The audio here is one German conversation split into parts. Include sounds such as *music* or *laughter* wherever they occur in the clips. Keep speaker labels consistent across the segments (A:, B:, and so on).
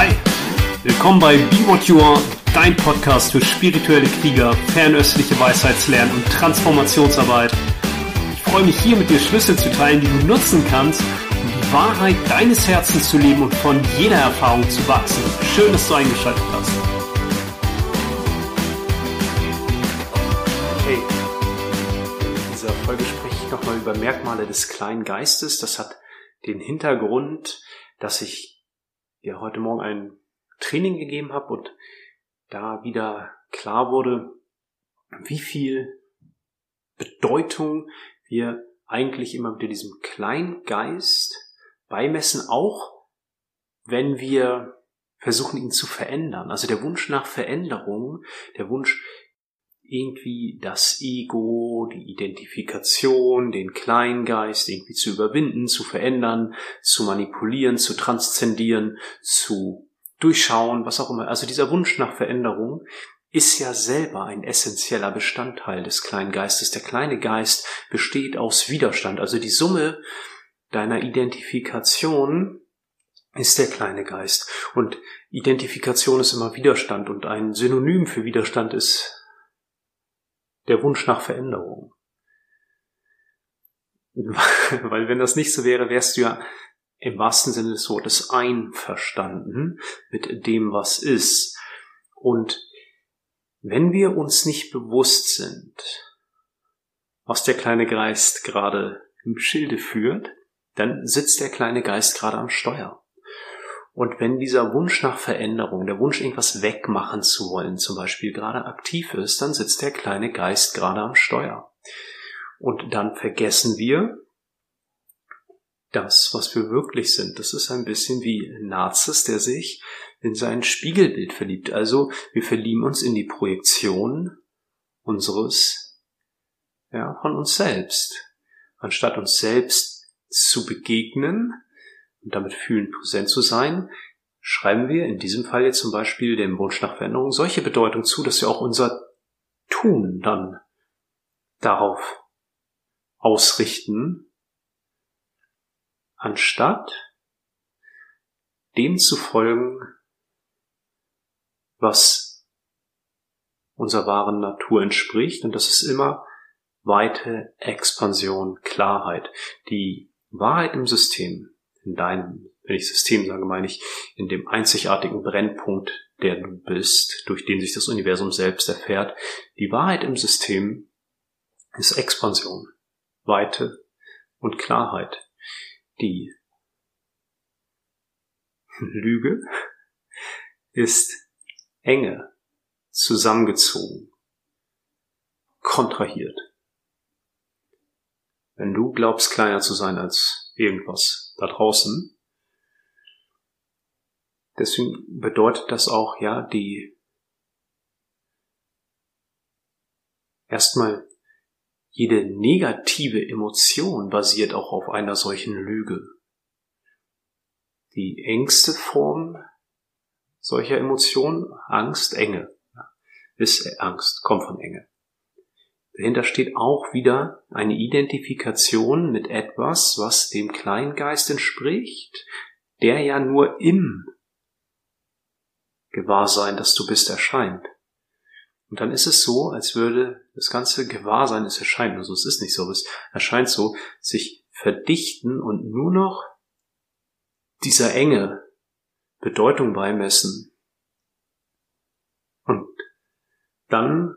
A: Hi, willkommen bei Be What You Are, dein Podcast für spirituelle Krieger, fernöstliche Weisheitslernen und Transformationsarbeit. Ich freue mich hier mit dir Schlüssel zu teilen, die du nutzen kannst, um die Wahrheit deines Herzens zu leben und von jeder Erfahrung zu wachsen. Schön, dass du eingeschaltet hast. Hey, in dieser Folge spreche ich nochmal über Merkmale des kleinen Geistes. Das hat den Hintergrund, dass ich ja heute Morgen ein Training gegeben habe und da wieder klar wurde, wie viel Bedeutung wir eigentlich immer wieder diesem Kleingeist beimessen, auch wenn wir versuchen, ihn zu verändern. Also der Wunsch nach Veränderung, der Wunsch, irgendwie das Ego, die Identifikation, den Kleingeist irgendwie zu überwinden, zu verändern, zu manipulieren, zu transzendieren, zu durchschauen, was auch immer. Also dieser Wunsch nach Veränderung ist ja selber ein essentieller Bestandteil des kleinen Geistes. Der kleine Geist besteht aus Widerstand. Also die Summe deiner Identifikation ist der kleine Geist. Und Identifikation ist immer Widerstand und ein Synonym für Widerstand ist der Wunsch nach Veränderung. *laughs* Weil wenn das nicht so wäre, wärst du ja im wahrsten Sinne des Wortes einverstanden mit dem, was ist. Und wenn wir uns nicht bewusst sind, was der kleine Geist gerade im Schilde führt, dann sitzt der kleine Geist gerade am Steuer. Und wenn dieser Wunsch nach Veränderung, der Wunsch, irgendwas wegmachen zu wollen, zum Beispiel gerade aktiv ist, dann sitzt der kleine Geist gerade am Steuer. Und dann vergessen wir das, was wir wirklich sind. Das ist ein bisschen wie Nazis, der sich in sein Spiegelbild verliebt. Also wir verlieben uns in die Projektion unseres, ja, von uns selbst. Anstatt uns selbst zu begegnen, und damit fühlen präsent zu sein, schreiben wir in diesem Fall jetzt zum Beispiel dem Wunsch nach Veränderung solche Bedeutung zu, dass wir auch unser Tun dann darauf ausrichten, anstatt dem zu folgen, was unserer wahren Natur entspricht. Und das ist immer weite Expansion, Klarheit. Die Wahrheit im System in deinem, wenn ich System sage, meine ich, in dem einzigartigen Brennpunkt, der du bist, durch den sich das Universum selbst erfährt. Die Wahrheit im System ist Expansion, Weite und Klarheit. Die *laughs* Lüge ist Enge, zusammengezogen, kontrahiert. Wenn du glaubst, kleiner zu sein als irgendwas, da draußen. Deswegen bedeutet das auch, ja, die erstmal jede negative Emotion basiert auch auf einer solchen Lüge. Die engste Form solcher Emotionen, Angst, Enge, ist Angst, kommt von Enge. Dahinter steht auch wieder eine Identifikation mit etwas, was dem Kleingeist entspricht, der ja nur im Gewahrsein, dass du bist, erscheint. Und dann ist es so, als würde das ganze Gewahrsein, es erscheint, also es ist nicht so, es erscheint so, sich verdichten und nur noch dieser Enge Bedeutung beimessen. Und dann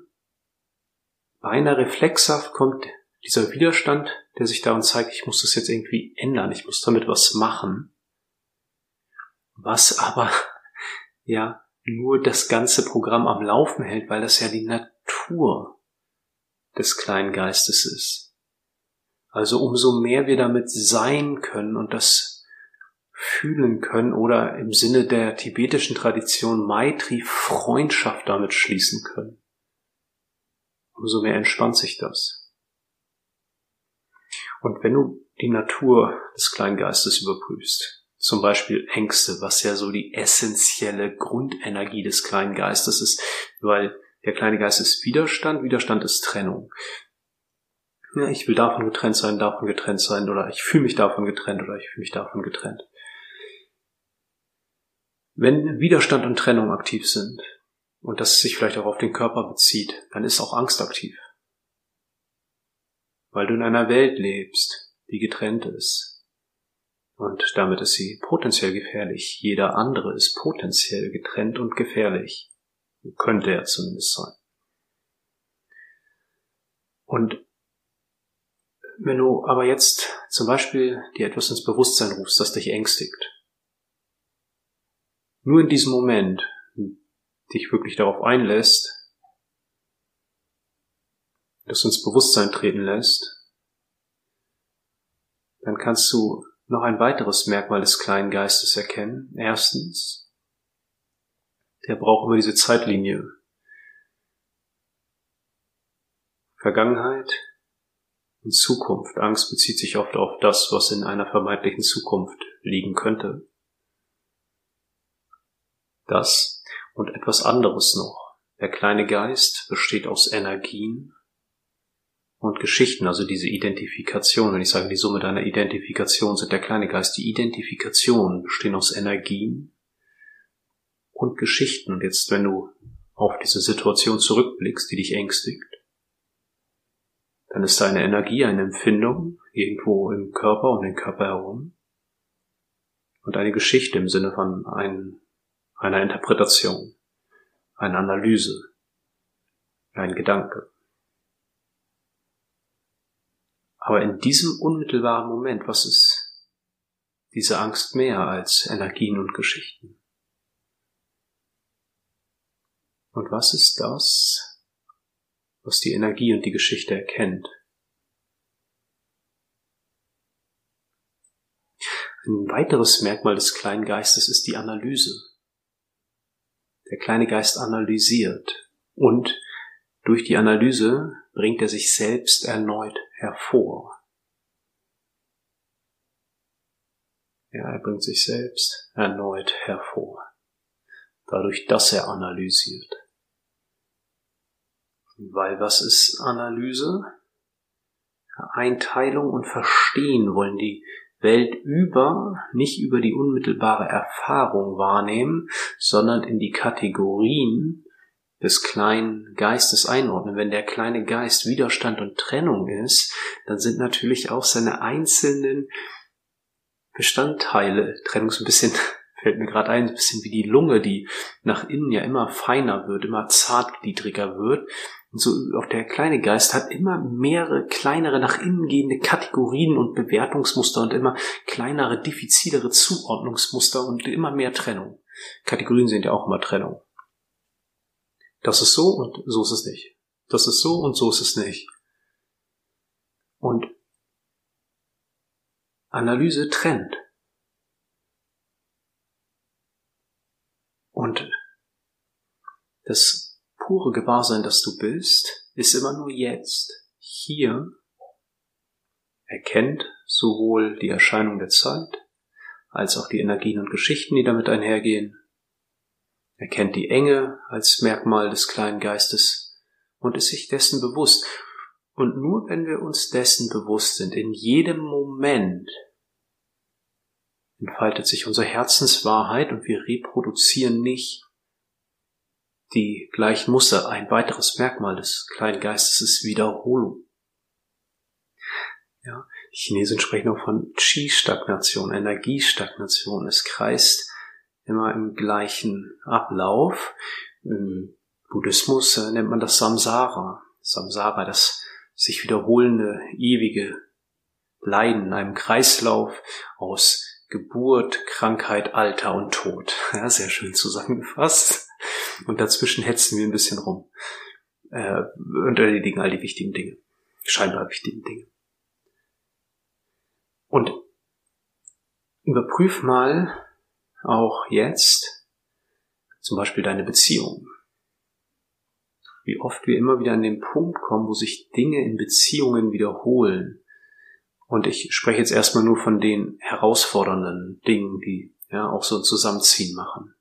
A: beinahe reflexhaft kommt dieser Widerstand, der sich da und zeigt, ich muss das jetzt irgendwie ändern, ich muss damit was machen. Was aber, *laughs* ja, nur das ganze Programm am Laufen hält, weil das ja die Natur des kleinen Geistes ist. Also umso mehr wir damit sein können und das fühlen können oder im Sinne der tibetischen Tradition Maitri Freundschaft damit schließen können umso mehr entspannt sich das. Und wenn du die Natur des kleinen Geistes überprüfst, zum Beispiel Ängste, was ja so die essentielle Grundenergie des kleinen Geistes ist, weil der kleine Geist ist Widerstand, Widerstand ist Trennung. Ja, ich will davon getrennt sein, davon getrennt sein, oder ich fühle mich davon getrennt, oder ich fühle mich davon getrennt. Wenn Widerstand und Trennung aktiv sind und das sich vielleicht auch auf den Körper bezieht, dann ist auch Angst aktiv. Weil du in einer Welt lebst, die getrennt ist. Und damit ist sie potenziell gefährlich. Jeder andere ist potenziell getrennt und gefährlich. Könnte er zumindest sein. Und wenn du aber jetzt zum Beispiel dir etwas ins Bewusstsein rufst, das dich ängstigt, nur in diesem Moment dich wirklich darauf einlässt, das ins Bewusstsein treten lässt, dann kannst du noch ein weiteres Merkmal des kleinen Geistes erkennen. Erstens, der braucht immer diese Zeitlinie. Vergangenheit und Zukunft. Angst bezieht sich oft auf das, was in einer vermeintlichen Zukunft liegen könnte. Das und etwas anderes noch. Der kleine Geist besteht aus Energien und Geschichten, also diese Identifikation. Wenn ich sage, die Summe deiner Identifikation sind der kleine Geist. Die Identifikation bestehen aus Energien und Geschichten. Und jetzt, wenn du auf diese Situation zurückblickst, die dich ängstigt, dann ist da eine Energie, eine Empfindung irgendwo im Körper und den Körper herum und eine Geschichte im Sinne von ein, einer Interpretation, einer Analyse, ein Gedanke. Aber in diesem unmittelbaren Moment, was ist diese Angst mehr als Energien und Geschichten? Und was ist das, was die Energie und die Geschichte erkennt? Ein weiteres Merkmal des kleinen Geistes ist die Analyse. Der kleine Geist analysiert und durch die Analyse bringt er sich selbst erneut hervor. Ja, er bringt sich selbst erneut hervor, dadurch, dass er analysiert. Weil was ist Analyse? Einteilung und Verstehen wollen die Welt über, nicht über die unmittelbare Erfahrung wahrnehmen, sondern in die Kategorien des kleinen Geistes einordnen. Wenn der kleine Geist Widerstand und Trennung ist, dann sind natürlich auch seine einzelnen Bestandteile, Trennung ist ein bisschen, *laughs* fällt mir gerade ein, ein bisschen wie die Lunge, die nach innen ja immer feiner wird, immer zartgliedriger wird. Und so auch der kleine Geist hat immer mehrere kleinere nach innen gehende Kategorien und Bewertungsmuster und immer kleinere, diffizilere Zuordnungsmuster und immer mehr Trennung. Kategorien sind ja auch immer Trennung. Das ist so und so ist es nicht. Das ist so und so ist es nicht. Und Analyse trennt. Und das pure Gewahrsein, das du bist, ist immer nur jetzt, hier, erkennt sowohl die Erscheinung der Zeit als auch die Energien und Geschichten, die damit einhergehen, er kennt die Enge als Merkmal des kleinen Geistes und ist sich dessen bewusst. Und nur wenn wir uns dessen bewusst sind, in jedem Moment entfaltet sich unsere Herzenswahrheit und wir reproduzieren nicht die gleichen Muster. Ein weiteres Merkmal des kleinen Geistes ist Wiederholung. Ja, die Chinesen sprechen auch von Qi-Stagnation, Energiestagnation. Es kreist immer im gleichen Ablauf. Im Buddhismus äh, nennt man das Samsara. Samsara, das sich wiederholende, ewige Leiden in einem Kreislauf aus Geburt, Krankheit, Alter und Tod. *laughs* Ja, sehr schön zusammengefasst. Und dazwischen hetzen wir ein bisschen rum äh, und erledigen all die wichtigen Dinge, scheinbar wichtigen Dinge. Und überprüf mal, auch jetzt, zum Beispiel deine Beziehung. Wie oft wir immer wieder an den Punkt kommen, wo sich Dinge in Beziehungen wiederholen. Und ich spreche jetzt erstmal nur von den herausfordernden Dingen, die ja auch so ein Zusammenziehen machen.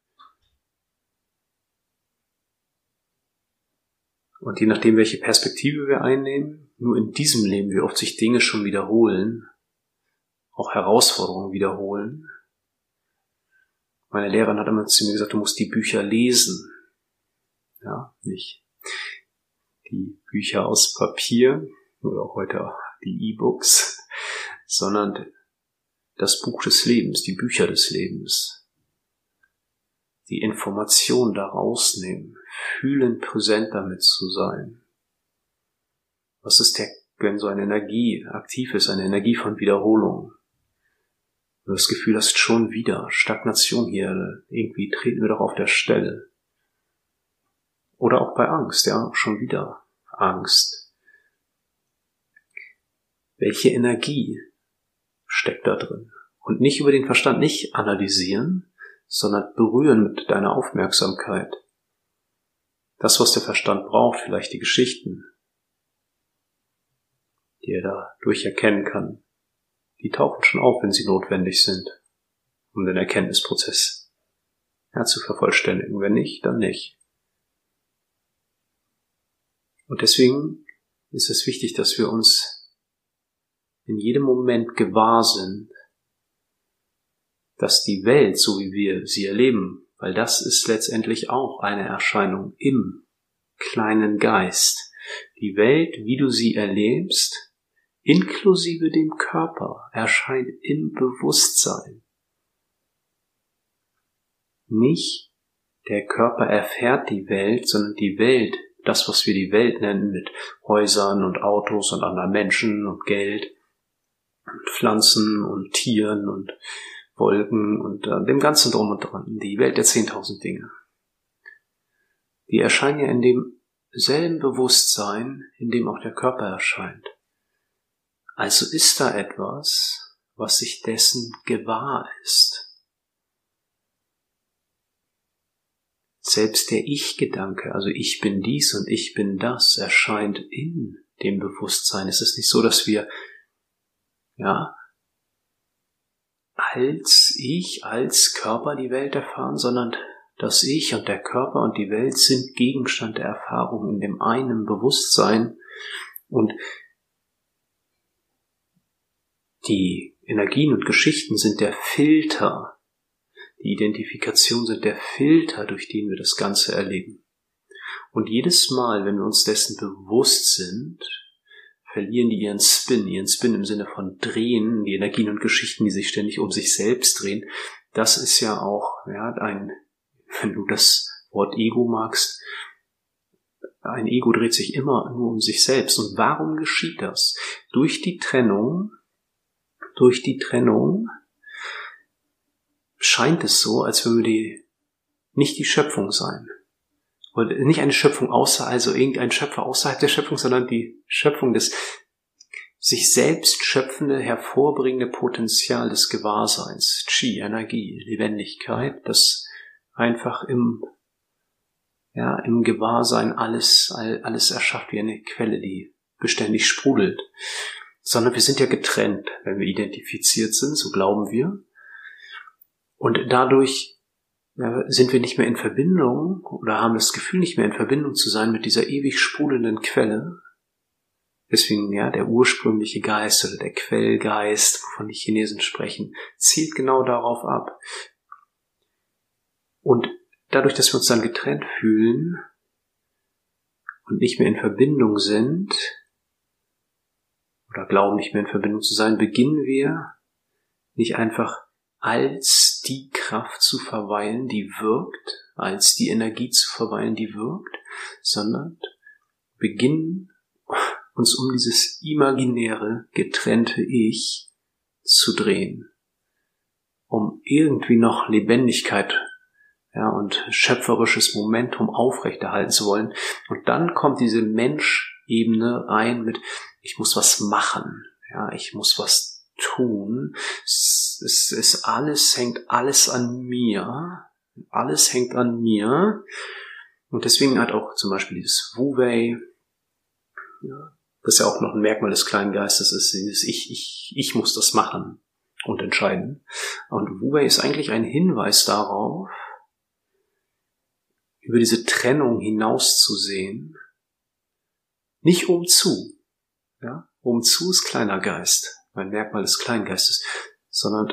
A: Und je nachdem, welche Perspektive wir einnehmen, nur in diesem Leben, wie oft sich Dinge schon wiederholen, auch Herausforderungen wiederholen, Meine Lehrerin hat immer zu mir gesagt, du musst die Bücher lesen. Ja, nicht die Bücher aus Papier oder heute auch die E-Books, sondern das Buch des Lebens, die Bücher des Lebens. Die Information daraus nehmen, fühlen, präsent damit zu sein. Was ist der, wenn so eine Energie aktiv ist, eine Energie von Wiederholung? Du das Gefühl hast, schon wieder Stagnation hier, irgendwie treten wir doch auf der Stelle. Oder auch bei Angst, ja, schon wieder Angst. Welche Energie steckt da drin? Und nicht über den Verstand nicht analysieren, sondern berühren mit deiner Aufmerksamkeit. Das, was der Verstand braucht, vielleicht die Geschichten, die er dadurch erkennen kann, die tauchen schon auf, wenn sie notwendig sind, um den Erkenntnisprozess ja, zu vervollständigen. Wenn nicht, dann nicht. Und deswegen ist es wichtig, dass wir uns in jedem Moment gewahr sind, dass die Welt, so wie wir sie erleben, weil das ist letztendlich auch eine Erscheinung im kleinen Geist. Die Welt, wie du sie erlebst, inklusive dem Körper, erscheint im Bewusstsein. Nicht der Körper erfährt die Welt, sondern die Welt, das, was wir die Welt nennen, mit Häusern und Autos und anderen Menschen und Geld und Pflanzen und Tieren und Wolken und äh, dem ganzen Drum und Dran, die Welt der zehntausend Dinge. Die erscheinen ja in demselben Bewusstsein, in dem auch der Körper erscheint. Also ist da etwas, was sich dessen gewahr ist. Selbst der Ich-Gedanke, also ich bin dies und ich bin das, erscheint in dem Bewusstsein. Es ist nicht so, dass wir, ja, als Ich, als Körper die Welt erfahren, sondern das Ich und der Körper und die Welt sind Gegenstand der Erfahrung in dem einen Bewusstsein und die Energien und Geschichten sind der Filter. Die Identifikation sind der Filter, durch den wir das Ganze erleben. Und jedes Mal, wenn wir uns dessen bewusst sind, verlieren die ihren Spin, ihren Spin im Sinne von drehen, die Energien und Geschichten, die sich ständig um sich selbst drehen. Das ist ja auch, ja, ein, wenn du das Wort Ego magst, ein Ego dreht sich immer nur um sich selbst. Und warum geschieht das? Durch die Trennung durch die Trennung scheint es so, als würde die nicht die Schöpfung sein. Und nicht eine Schöpfung außer, also irgendein Schöpfer außerhalb der Schöpfung, sondern die Schöpfung des sich selbst schöpfende, hervorbringende Potenzial des Gewahrseins, Chi, Energie, Lebendigkeit, das einfach im, ja, im Gewahrsein alles, alles erschafft wie eine Quelle, die beständig sprudelt sondern wir sind ja getrennt, wenn wir identifiziert sind, so glauben wir. Und dadurch sind wir nicht mehr in Verbindung oder haben das Gefühl, nicht mehr in Verbindung zu sein mit dieser ewig sprudelnden Quelle. Deswegen, ja, der ursprüngliche Geist oder der Quellgeist, wovon die Chinesen sprechen, zielt genau darauf ab. Und dadurch, dass wir uns dann getrennt fühlen und nicht mehr in Verbindung sind, oder glauben nicht mehr in Verbindung zu sein, beginnen wir nicht einfach als die Kraft zu verweilen, die wirkt, als die Energie zu verweilen, die wirkt, sondern beginnen uns um dieses imaginäre, getrennte Ich zu drehen, um irgendwie noch Lebendigkeit ja, und schöpferisches Momentum aufrechterhalten zu wollen. Und dann kommt diese Menschebene rein mit, ich muss was machen, ja, ich muss was tun. Es, es, es alles hängt alles an mir, alles hängt an mir. Und deswegen hat auch zum Beispiel dieses Wu-Wei, ja, das ja auch noch ein Merkmal des kleinen Geistes ist, dieses Ich, ich, ich muss das machen und entscheiden. Und Wu-Wei ist eigentlich ein Hinweis darauf, über diese Trennung hinauszusehen, nicht um zu, ja, umzu ist kleiner Geist, ein Merkmal des Kleingeistes, sondern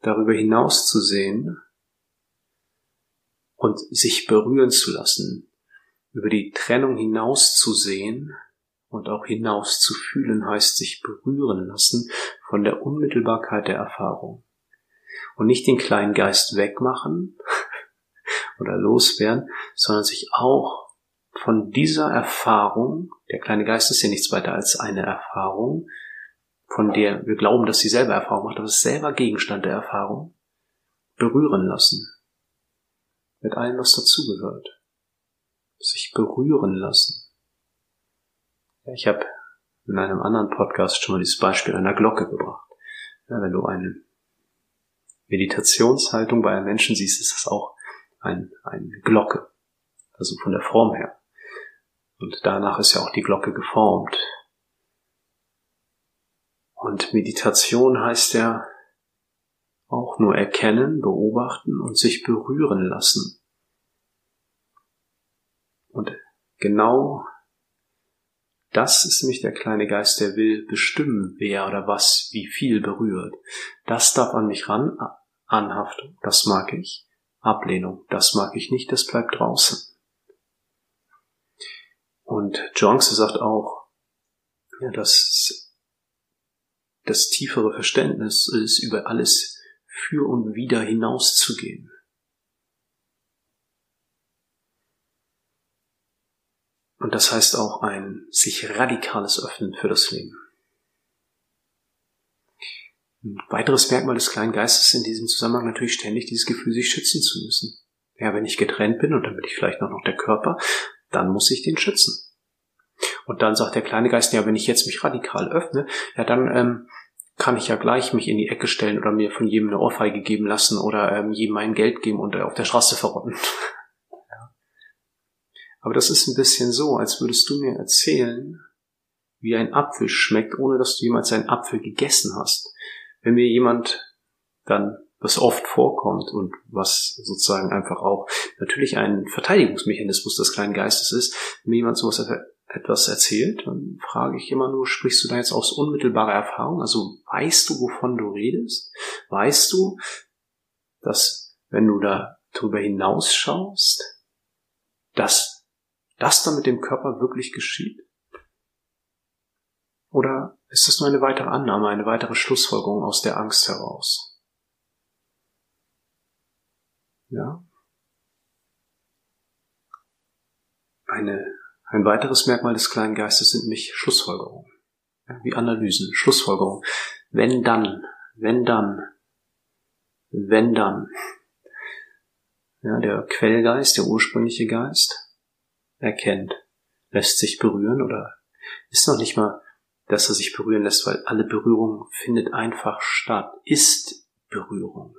A: darüber hinaus zu sehen, und sich berühren zu lassen, über die Trennung hinaus zu sehen und auch hinaus zu fühlen heißt sich berühren lassen von der Unmittelbarkeit der Erfahrung. Und nicht den kleinen Geist wegmachen *laughs* oder loswerden, sondern sich auch von dieser Erfahrung, der kleine Geist ist ja nichts weiter als eine Erfahrung, von der wir glauben, dass sie selber Erfahrung macht, aber es selber Gegenstand der Erfahrung, berühren lassen. Mit allem, was dazugehört. Sich berühren lassen. Ich habe in einem anderen Podcast schon mal dieses Beispiel einer Glocke gebracht. Ja, wenn du eine Meditationshaltung bei einem Menschen siehst, ist das auch ein, eine Glocke. Also von der Form her. Und danach ist ja auch die Glocke geformt. Und Meditation heißt ja auch nur erkennen, beobachten und sich berühren lassen. Und genau das ist nämlich der kleine Geist, der will bestimmen, wer oder was wie viel berührt. Das darf an mich ran, Anhaftung, das mag ich. Ablehnung, das mag ich nicht, das bleibt draußen. Und Jonce sagt auch, ja, dass das tiefere Verständnis ist, über alles für und wieder hinauszugehen. Und das heißt auch ein sich radikales Öffnen für das Leben. Ein weiteres Merkmal des kleinen Geistes in diesem Zusammenhang natürlich ständig dieses Gefühl, sich schützen zu müssen. Ja, wenn ich getrennt bin und dann bin ich vielleicht noch, der Körper, dann muss ich den schützen. Und dann sagt der kleine Geist, ja, wenn ich jetzt mich radikal öffne, ja, dann ähm, kann ich ja gleich mich in die Ecke stellen oder mir von jedem eine Ohrfeige geben lassen oder ähm, jedem mein Geld geben und äh, auf der Straße verrotten. ja. *laughs* Aber das ist ein bisschen so, als würdest du mir erzählen, wie ein Apfel schmeckt, ohne dass du jemals einen Apfel gegessen hast. Wenn mir jemand dann was oft vorkommt und was sozusagen einfach auch natürlich ein Verteidigungsmechanismus des kleinen Geistes ist, wenn mir jemand sowas etwas erzählt, dann frage ich immer nur, sprichst du da jetzt aus unmittelbarer Erfahrung? Also weißt du, wovon du redest? Weißt du, dass wenn du da drüber hinausschaust, dass das dann mit dem Körper wirklich geschieht? Oder ist das nur eine weitere Annahme, eine weitere Schlussfolgerung aus der Angst heraus? Ja. Eine ein weiteres Merkmal des kleinen Geistes sind nämlich Schlussfolgerungen. Wie Analysen, Schlussfolgerungen. Wenn dann, wenn dann, wenn dann. Ja, der Quellgeist, der ursprüngliche Geist, erkennt, lässt sich berühren oder ist noch nicht mal, dass er sich berühren lässt, weil alle Berührung findet einfach statt, ist Berührung.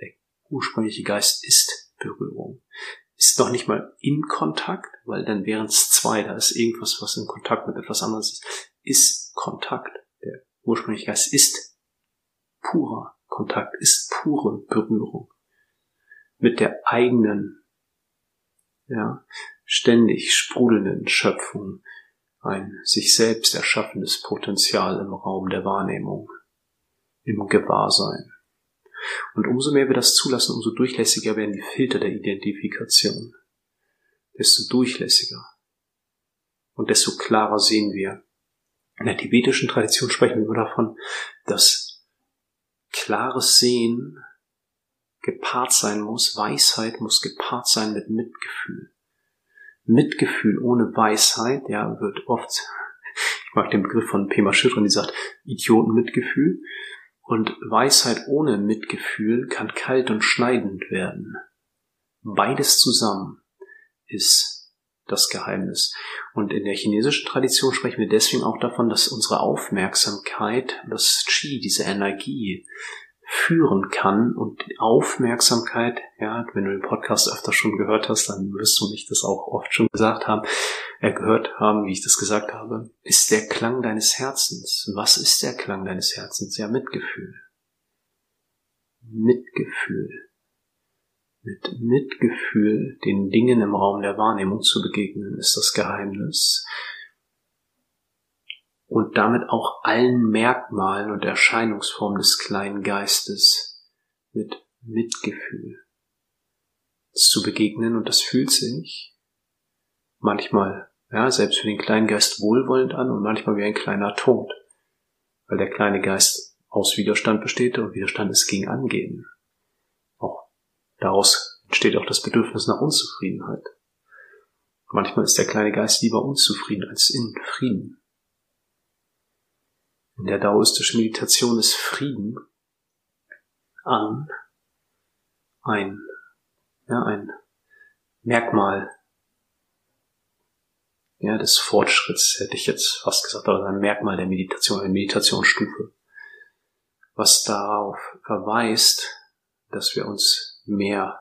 A: Der ursprüngliche Geist ist Berührung ist noch nicht mal in Kontakt, weil dann wären es zwei, da ist irgendwas, was in Kontakt mit etwas anderes ist, ist Kontakt. Der ursprüngliche Geist ist purer Kontakt, ist pure Berührung mit der eigenen, ja, ständig sprudelnden Schöpfung, ein sich selbst erschaffenes Potenzial im Raum der Wahrnehmung, im Gewahrsein. Und umso mehr wir das zulassen, umso durchlässiger werden die Filter der Identifikation. Desto durchlässiger. Und desto klarer sehen wir. In der tibetischen Tradition sprechen wir immer davon, dass klares Sehen gepaart sein muss, Weisheit muss gepaart sein mit Mitgefühl. Mitgefühl ohne Weisheit, ja, wird oft, *laughs* ich mag den Begriff von Pema Schüttrin, die sagt, Idiotenmitgefühl, und Weisheit ohne Mitgefühl kann kalt und schneidend werden. Beides zusammen ist das Geheimnis. Und in der chinesischen Tradition sprechen wir deswegen auch davon, dass unsere Aufmerksamkeit, das Qi, diese Energie, führen kann und Aufmerksamkeit, ja, wenn du den Podcast öfter schon gehört hast, dann wirst du mich das auch oft schon gesagt haben, gehört haben, wie ich das gesagt habe, ist der Klang deines Herzens. Was ist der Klang deines Herzens? Ja, Mitgefühl. Mitgefühl. Mit Mitgefühl den Dingen im Raum der Wahrnehmung zu begegnen, ist das Geheimnis und damit auch allen Merkmalen und Erscheinungsformen des kleinen Geistes mit Mitgefühl. zu begegnen und das fühlt sich manchmal, ja, selbst für den kleinen Geist wohlwollend an und manchmal wie ein kleiner Tod, weil der kleine Geist aus Widerstand besteht und Widerstand ist gegen Angehen. Auch daraus entsteht auch das Bedürfnis nach Unzufriedenheit. Manchmal ist der kleine Geist lieber unzufrieden als in Frieden. In der daoistischen Meditation ist Frieden an ein, ja, ein Merkmal ja, des Fortschritts, hätte ich jetzt fast gesagt, aber ein Merkmal der Meditation, eine Meditationsstufe, was darauf verweist, dass wir uns mehr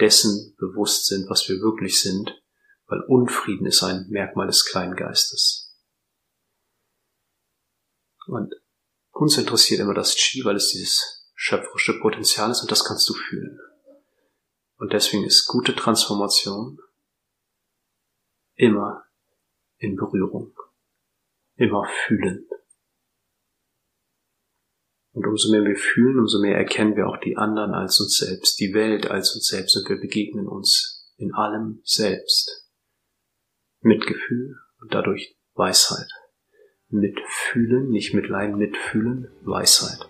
A: dessen bewusst sind, was wir wirklich sind, weil Unfrieden ist ein Merkmal des Kleingeistes. Und uns interessiert immer das Chi, weil es dieses schöpferische Potenzial ist und das kannst du fühlen. Und deswegen ist gute Transformation immer in Berührung, immer fühlend. Und umso mehr wir fühlen, umso mehr erkennen wir auch die anderen als uns selbst, die Welt als uns selbst und wir begegnen uns in allem selbst. Mitgefühl und dadurch Weisheit. Mitfühlen, nicht mitleiden, mitfühlen, Weisheit.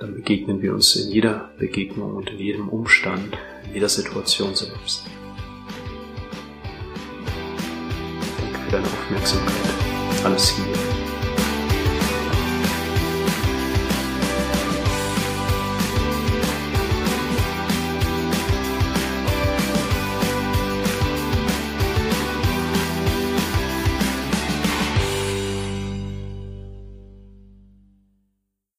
A: Dann begegnen wir uns in jeder Begegnung und in jedem Umstand, in jeder Situation selbst. Deine Aufmerksamkeit. Alles Liebe.